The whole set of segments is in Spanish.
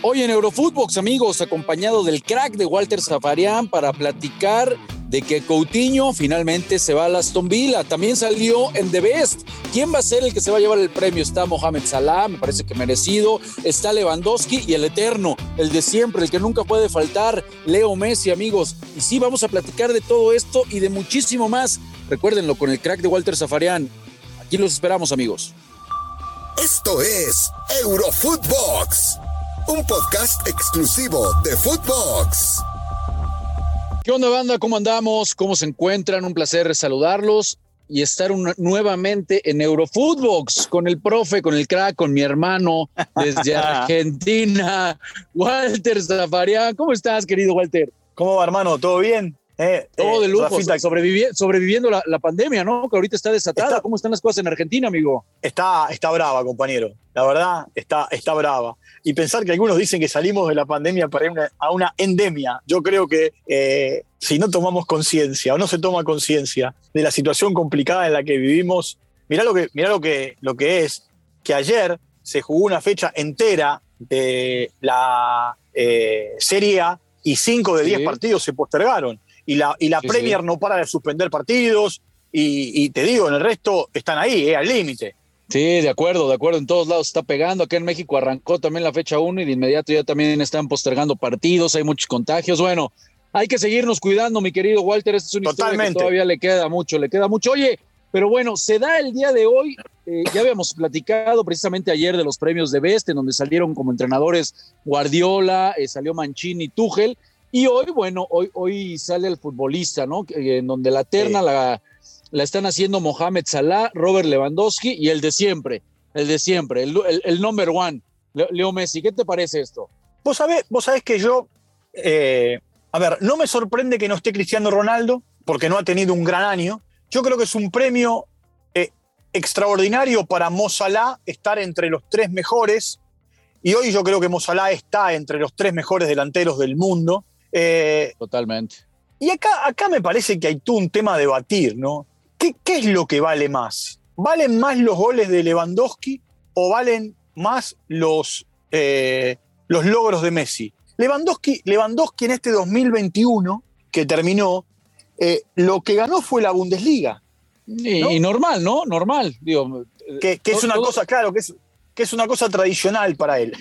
Hoy en Eurofootbox, amigos, acompañado del crack de Walter Zafarian para platicar de que Coutinho finalmente se va a Aston Villa. También salió en The Best. ¿Quién va a ser el que se va a llevar el premio? Está Mohamed Salah, me parece que merecido. Está Lewandowski y el eterno, el de siempre, el que nunca puede faltar, Leo Messi, amigos. Y sí, vamos a platicar de todo esto y de muchísimo más. Recuérdenlo con el crack de Walter Zafarian. Aquí los esperamos, amigos. Esto es Eurofootbox, un podcast exclusivo de Footbox. ¿Qué onda, banda? ¿Cómo andamos? ¿Cómo se encuentran? Un placer saludarlos y estar nuevamente en Eurofootbox con el profe, con el crack, con mi hermano desde Argentina, Walter Zafarian. ¿Cómo estás, querido Walter? ¿Cómo va, hermano? ¿Todo bien? Eh, Todo de eh, lujo, sobreviviendo la, pandemia, ¿no? Que ahorita está desatada. ¿Cómo están las cosas en Argentina, amigo? Está, está brava, compañero. La verdad, está, está brava. Y pensar que algunos dicen que salimos de la pandemia para ir a una endemia. Yo creo que eh, si no tomamos conciencia o no se toma conciencia de la situación complicada en la que vivimos, mirá lo que, mirá lo que, lo que es que ayer se jugó una fecha entera de la Serie A y cinco de diez partidos se postergaron y la, y la Premier no para de suspender partidos y, te digo, en el resto están ahí, eh, al límite. Sí, de acuerdo, de acuerdo, en todos lados está pegando. Acá en México arrancó también la fecha 1 y de inmediato ya también están postergando partidos, hay muchos contagios. Bueno, hay que seguirnos cuidando, mi querido Walter. Esta es una historia que todavía le queda mucho, le queda mucho. Oye, pero bueno, se da el día de hoy. Eh, ya habíamos platicado precisamente ayer de los premios de Best, en donde salieron como entrenadores Guardiola, eh, salió Mancini y Tuchel. Y hoy, bueno, hoy, hoy sale el futbolista, ¿no? En donde la terna la, la están haciendo Mohamed Salah, Robert Lewandowski y el de siempre, el de siempre, el, el, number one, Leo Messi. ¿Qué te parece esto? Vos sabés, vos sabés que yo, eh, a ver, no me sorprende que no esté Cristiano Ronaldo, porque no ha tenido un gran año. Yo creo que es un premio eh, extraordinario para Mo Salah estar entre los tres mejores. Y hoy yo creo que Mo Salah está entre los tres mejores delanteros del mundo. Eh, Totalmente. Y acá, acá me parece que hay todo un tema a debatir, ¿no? ¿Qué, ¿Qué, es lo que vale más? ¿Valen más los goles de Lewandowski o valen más los, eh, los logros de Messi? Lewandowski, Lewandowski en este 2021 que terminó, eh, lo que ganó fue la Bundesliga. Y, normal, ¿no? Normal. Digo, que, es una cosa, claro, que es, que es una cosa tradicional para él.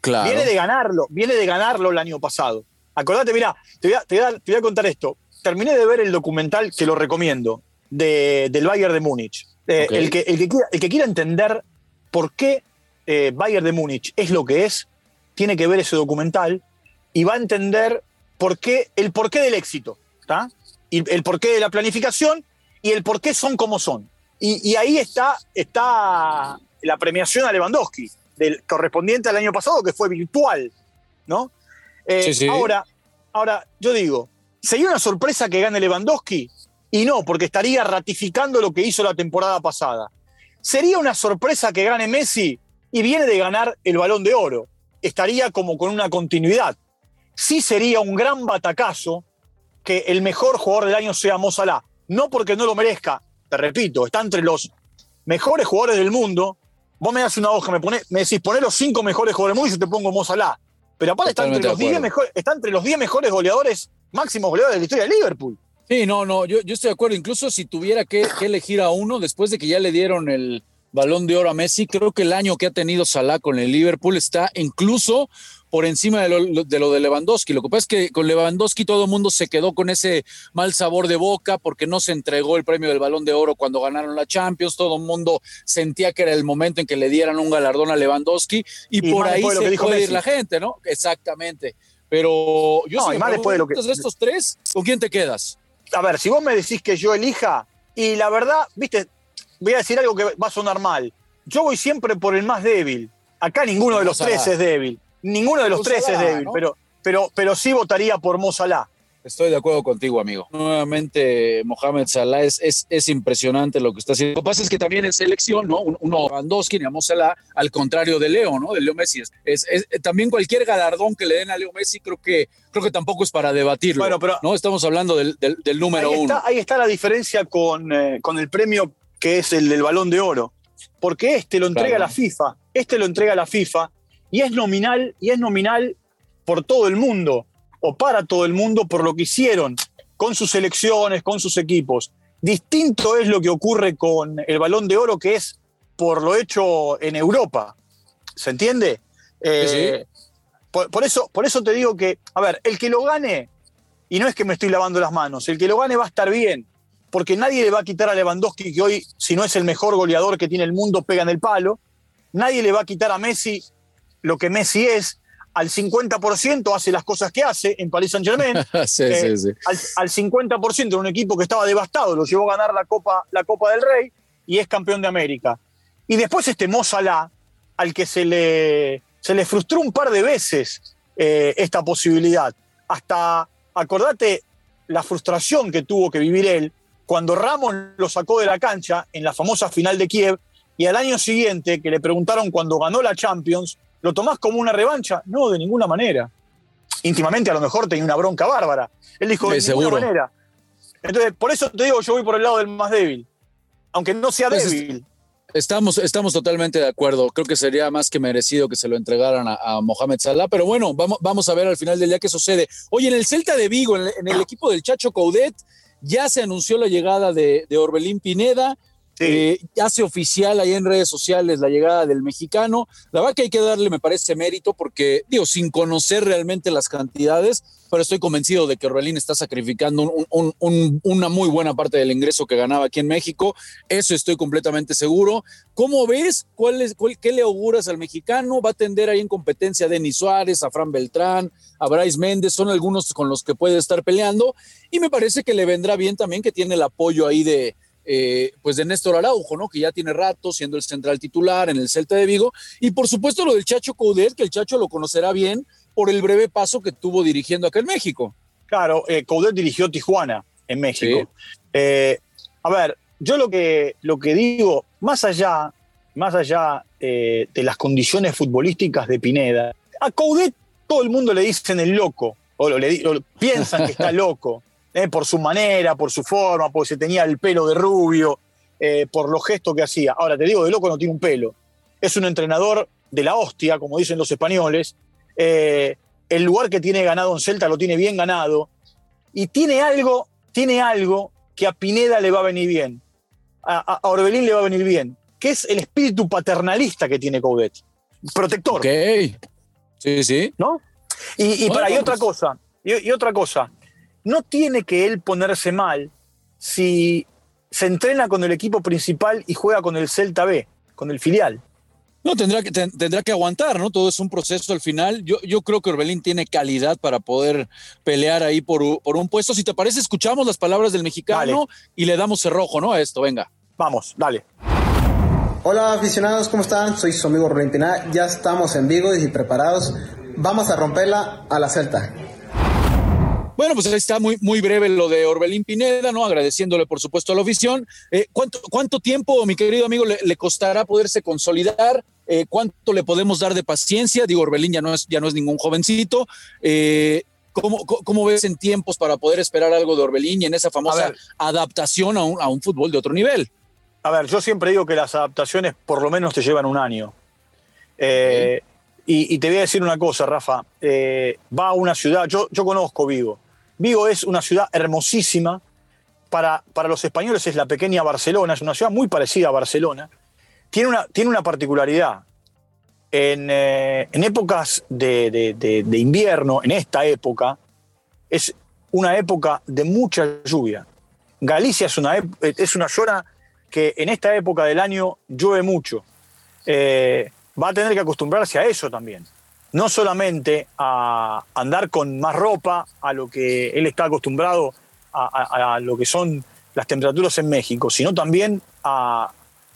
Claro. Viene de ganarlo, viene de ganarlo el año pasado. Acordate, mira, te voy, a, contar esto. Terminé de ver el documental, que lo recomiendo, del Bayern de Múnich. Eh, el, que, el, que quiera, entender por qué eh, Bayern de Múnich es lo que es, tiene que ver ese documental y va a entender por qué, el porqué del éxito, ¿está? Y el porqué de la planificación y el por qué son como son. Y, ahí está, está la premiación a Lewandowski, del correspondiente al año pasado, que fue virtual, ¿no? Eh, ahora, ahora, yo digo, ¿sería una sorpresa que gane Lewandowski? Y no, porque estaría ratificando lo que hizo la temporada pasada. ¿Sería una sorpresa que gane Messi? Y viene de ganar el balón de oro. Estaría como con una continuidad. Sí sería un gran batacazo que el mejor jugador del año sea Mo Salah. No porque no lo merezca, te repito, está entre los mejores jugadores del mundo. Vos me das una hoja, me, me decís, poné los cinco mejores jugadores del mundo y yo te pongo Mo Salah. Pero aparte está entre, los 10 mejores, está entre los 10 mejores goleadores, máximos goleadores de la historia de Liverpool. Sí, no, no, yo, yo estoy de acuerdo. Incluso si tuviera que, elegir a uno, después de que ya le dieron el balón de oro a Messi, creo que el año que ha tenido Salah con el Liverpool está incluso por encima de lo, de Lewandowski. Lo que pasa es que con Lewandowski todo el mundo se quedó con ese mal sabor de boca porque no se entregó el premio del balón de oro cuando ganaron la Champions. Todo el mundo sentía que era el momento en que le dieran un galardón a Lewandowski y, por ahí se puede ir la gente, ¿no? Exactamente. Pero yo no, más después de, lo que... de estos tres, ¿con quién te quedas? A ver, si vos me decís que yo elija, y la verdad, viste, voy a decir algo que va a sonar mal. Yo voy siempre por el más débil. Acá ninguno de los tres es débil. Ninguno de los tres es débil, pero, pero, pero sí votaría por Mo Salah. Estoy de acuerdo contigo, amigo. Nuevamente, Mohamed Salah es, es, impresionante lo que está haciendo. Lo que pasa es que también en selección, ¿no? Uno, Lewandowski y Mo Salah, al contrario de Leo, ¿no? De Leo Messi. Es, también cualquier galardón que le den a Leo Messi, creo que, creo que tampoco es para debatirlo. Bueno, pero. ¿no? Estamos hablando del, del, número ahí uno. Ahí está la diferencia con, eh, con el premio que es el del balón de oro. Porque este lo entrega la FIFA. Este lo entrega la FIFA y es nominal, y es nominal por todo el mundo, o para todo el mundo, por lo que hicieron con sus selecciones, con sus equipos. Distinto es lo que ocurre con el balón de oro, que es por lo hecho en Europa. ¿Se entiende? Eh, por, eso, por eso te digo que, a ver, el que lo gane, y no es que me estoy lavando las manos, el que lo gane va a estar bien, porque nadie le va a quitar a Lewandowski, que hoy, si no es el mejor goleador que tiene el mundo, pega en el palo. Nadie le va a quitar a Messi lo que Messi es. Al 50% hace las cosas que hace en Paris Saint Germain. Eh, al, al, 50% en un equipo que estaba devastado, lo llevó a ganar la Copa, la Copa del Rey y es campeón de América. Y después este Mo Salah, al que se le, se le frustró un par de veces eh, esta posibilidad. Hasta, acordate la frustración que tuvo que vivir él cuando Ramos lo sacó de la cancha en la famosa final de Kiev y al año siguiente que le preguntaron cuando ganó la Champions, ¿lo tomás como una revancha? No, de ninguna manera. Íntimamente a lo mejor tenía una bronca bárbara. Él dijo, de ninguna manera. Entonces, por eso te digo, yo voy por el lado del más débil. Aunque no sea pues débil. Estamos, estamos totalmente de acuerdo. Creo que sería más que merecido que se lo entregaran a, Mohamed Salah, pero bueno, vamos, vamos a ver al final del día qué sucede. Oye, en el Celta de Vigo, en el, equipo del Chacho Coudet, ya se anunció la llegada de, de Orbelín Pineda. Eh, hace oficial ahí en redes sociales la llegada del mexicano. La verdad que hay que darle, me parece, mérito porque, digo, sin conocer realmente las cantidades, pero estoy convencido de que Orbelín está sacrificando una muy buena parte del ingreso que ganaba aquí en México. Eso estoy completamente seguro. ¿Cómo ves? ¿Cuál es, ¿Qué le auguras al mexicano? ¿Va a atender ahí en competencia a Denis Suárez, a Fran Beltrán, a Bryce Méndez? Son algunos con los que puede estar peleando. Y me parece que le vendrá bien también que tiene el apoyo ahí de eh, pues de Néstor Araujo, ¿no? Que ya tiene rato siendo el central titular en el Celta de Vigo. Y por supuesto lo del Chacho Coudet, que el Chacho lo conocerá bien por el breve paso que tuvo dirigiendo acá en México. Claro, eh, Coudet dirigió Tijuana en México. Eh, a ver, yo lo que, lo que digo, más allá, más allá de las condiciones futbolísticas de Pineda, a Coudet todo el mundo le dicen el loco, o, le, piensan que está loco. Eh, por su manera, por su forma, porque se tenía el pelo de rubio, eh, por los gestos que hacía. Ahora, te digo, de loco no tiene un pelo. Es un entrenador de la hostia, como dicen los españoles. Eh, el lugar que tiene ganado en Celta lo tiene bien ganado. Y tiene algo, tiene algo que a Pineda le va a venir bien. A, Orbelín le va a venir bien. Que es el espíritu paternalista que tiene Coudet. Protector. Ok. Sí, sí. ¿No? Y, para, y otra pues cosa. y otra cosa no tiene que él ponerse mal si se entrena con el equipo principal y juega con el Celta B, con el filial. No, tendrá que, tendrá que aguantar, ¿no? Todo es un proceso al final. Yo, yo creo que Orbelín tiene calidad para poder pelear ahí por, por un puesto. Si te parece, escuchamos las palabras del mexicano y le damos cerrojo, ¿no? A esto, venga. Vamos, dale. Hola aficionados, ¿cómo están? Soy su amigo Orbelín Ya estamos en vivo y preparados. Vamos a romperla a la Celta. Bueno, pues ahí está muy, muy breve lo de Orbelín Pineda, ¿no? Agradeciéndole, por supuesto, a la afición. Eh, ¿cuánto, ¿Cuánto tiempo, mi querido amigo, le, costará poderse consolidar? Eh, ¿Cuánto le podemos dar de paciencia? Digo, Orbelín ya no es, ya no es ningún jovencito. Eh, ¿cómo, ves en tiempos para poder esperar algo de Orbelín y en esa famosa adaptación a un, a un fútbol de otro nivel? A ver, yo siempre digo que las adaptaciones por lo menos te llevan un año. y, te voy a decir una cosa, Rafa. va a una ciudad, yo, yo conozco Vigo. Vigo es una ciudad hermosísima. Para, para, los españoles es la pequeña Barcelona, es una ciudad muy parecida a Barcelona. Tiene una, tiene una particularidad. En, eh, épocas de, invierno, en esta época, es una época de mucha lluvia. Galicia es una, es una zona que en esta época del año llueve mucho. Eh, va a tener que acostumbrarse a eso también no solamente a andar con más ropa, a lo que él está acostumbrado, a, lo que son las temperaturas en México, sino también a,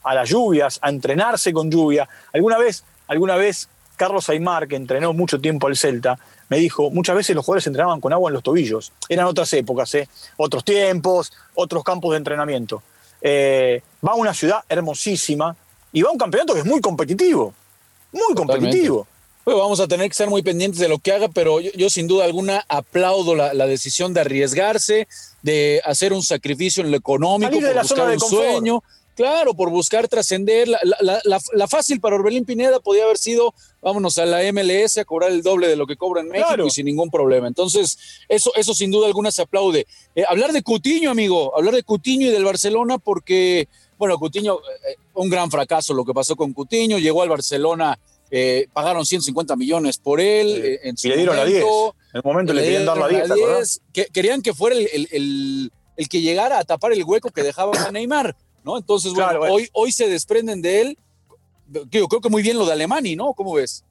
las lluvias, a entrenarse con lluvia. Alguna vez, alguna vez Carlos Aymar, que entrenó mucho tiempo al Celta, me dijo, muchas veces los jugadores entrenaban con agua en los tobillos. Eran otras épocas, ¿eh? otros tiempos, otros campos de entrenamiento. Eh, va a una ciudad hermosísima y va a un campeonato que es muy competitivo, muy competitivo vamos a tener que estar muy pendientes de lo que haga, pero yo, sin duda alguna aplaudo la, decisión de arriesgarse, de hacer un sacrificio en lo económico, de buscar un sueño. Claro, por buscar trascender. La, fácil para Orbelín Pineda podía haber sido, vámonos a la MLS a cobrar el doble de lo que cobra en México y sin ningún problema. Entonces, eso, eso sin duda alguna se aplaude. Eh, hablar de Cutiño, amigo, hablar de Cutiño y del Barcelona, porque, bueno, Cutiño, eh, un gran fracaso lo que pasó con Cutiño, llegó al Barcelona. Eh, pagaron 150 millones por él. en y le dieron la 10. En el momento le, querían dar la 10. querían que fuera el, el, que llegara a tapar el hueco que dejaba a Neymar. ¿no? Entonces, bueno, Hoy, hoy se desprenden de él. Yo creo que muy bien lo de Alemani, ¿no? ¿Cómo ves?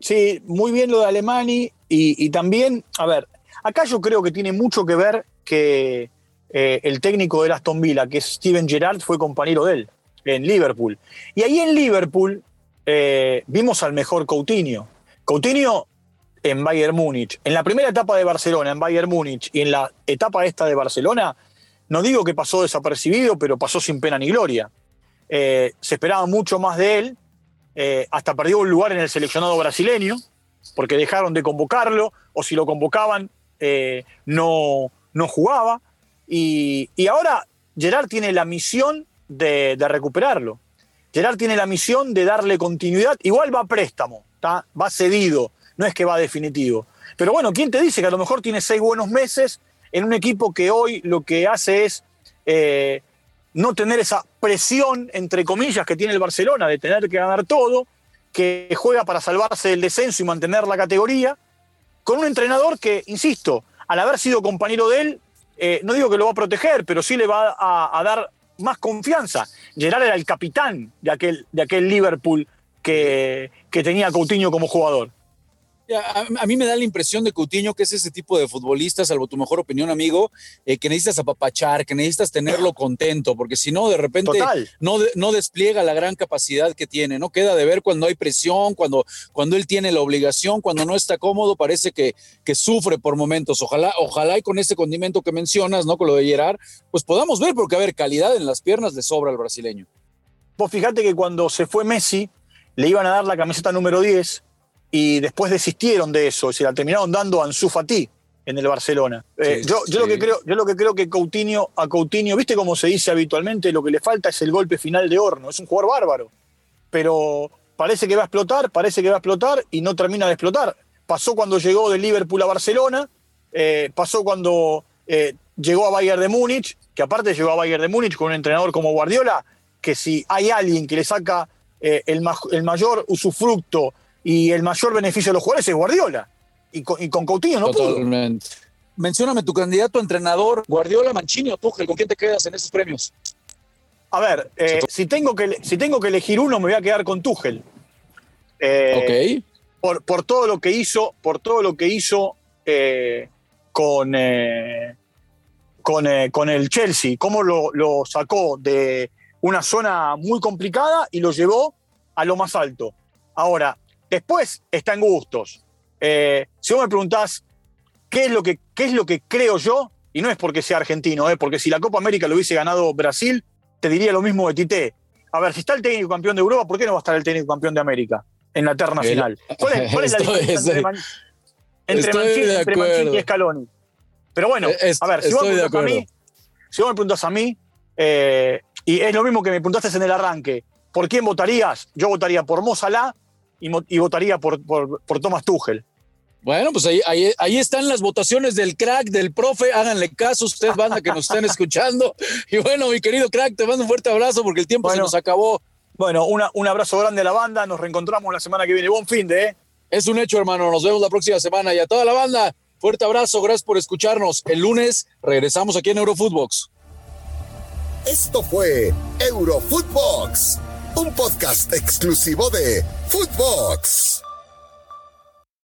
Sí, muy bien lo de Alemani y, también, a ver, acá yo creo que tiene mucho que ver que eh, el técnico de Aston Villa, que es Steven Gerrard, fue compañero de él en Liverpool. Y ahí en Liverpool eh, vimos al mejor Coutinho. Coutinho en Bayern Múnich. En la primera etapa de Barcelona, en Bayern Múnich, y en la etapa esta de Barcelona, no digo que pasó desapercibido, pero pasó sin pena ni gloria. Eh, se esperaba mucho más de él, eh, hasta perdió un lugar en el seleccionado brasileño, porque dejaron de convocarlo, o si lo convocaban, no, no jugaba. Y, ahora Gerard tiene la misión de, recuperarlo. Gerard tiene la misión de darle continuidad. Igual va a préstamo, va cedido, no es que va definitivo. Pero bueno, ¿quién te dice que a lo mejor tiene seis buenos meses en un equipo que hoy lo que hace es eh, no tener esa presión, entre comillas, que tiene el Barcelona de tener que ganar todo, que juega para salvarse del descenso y mantener la categoría, con un entrenador que, insisto, al haber sido compañero de él, eh, no digo que lo va a proteger, pero sí le va a, dar más confianza. Gerard era el capitán de aquel, de aquel Liverpool que, que tenía Coutinho como jugador. A, mí me da la impresión de Coutinho que es ese tipo de futbolista, salvo tu mejor opinión, amigo, eh, que necesitas apapachar, que necesitas tenerlo contento, porque si no, de repente no, no despliega la gran capacidad que tiene, ¿no? Queda de ver cuando hay presión, cuando, cuando él tiene la obligación, cuando no está cómodo, parece que, que sufre por momentos. Ojalá, ojalá y con ese condimento que mencionas, ¿no? Con lo de Gerard, pues podamos ver, porque a ver, calidad en las piernas le sobra al brasileño. Vos fíjate que cuando se fue Messi, le iban a dar la camiseta número 10 y después desistieron de eso, se la terminaron dando a Ansu Fati en el Barcelona. Eh, yo, yo, lo que creo, yo lo que creo que Coutinho, a Coutinho, viste cómo se dice habitualmente, lo que le falta es el golpe final de horno, es un jugador bárbaro, pero parece que va a explotar, parece que va a explotar y no termina de explotar. Pasó cuando llegó de Liverpool a Barcelona, eh, pasó cuando eh, llegó a Bayern de Múnich, que aparte llegó a Bayern de Múnich con un entrenador como Guardiola, que si hay alguien que le saca el, el mayor usufructo y el mayor beneficio de los jugadores es Guardiola. Y con, y con Coutinho no Totalmente. Mencióname tu candidato a entrenador, Guardiola, Mancini o Tuchel, ¿con quién te quedas en esos premios? A ver, eh, si, tengo que, si tengo que elegir uno, me voy a quedar con Tuchel. Eh, ok. Por, por, todo lo que hizo, por todo lo que hizo eh, con, con, con, el Chelsea, cómo lo, lo sacó de una zona muy complicada y lo llevó a lo más alto. Ahora, Después está en gustos. Eh, si vos me preguntás qué es, lo que, qué es lo que creo yo, y no es porque sea argentino, eh, porque si la Copa América lo hubiese ganado Brasil, te diría lo mismo de Tite. A ver, si está el técnico campeón de Europa, ¿por qué no va a estar el técnico campeón de América en la terna final? ¿Cuál es, la diferencia entre, Mancini, y Scaloni? Pero bueno, a ver, si vos, me a mí, si vos me preguntás a mí, eh, y es lo mismo que me preguntaste en el arranque, ¿por quién votarías? Yo votaría por Mo y, votaría por, por, Thomas Tuchel. Bueno, pues ahí, ahí, están las votaciones del crack, del profe. Háganle caso, ustedes, banda, que nos están escuchando. Y bueno, mi querido crack, te mando un fuerte abrazo porque el tiempo se nos acabó. Bueno, una, un abrazo grande a la banda. Nos reencontramos la semana que viene. Buen fin de, ¿eh? Es un hecho, hermano. Nos vemos la próxima semana. Y a toda la banda, fuerte abrazo. Gracias por escucharnos. El lunes regresamos aquí en Eurofootbox. Esto fue Eurofootbox un podcast exclusivo de Footbox.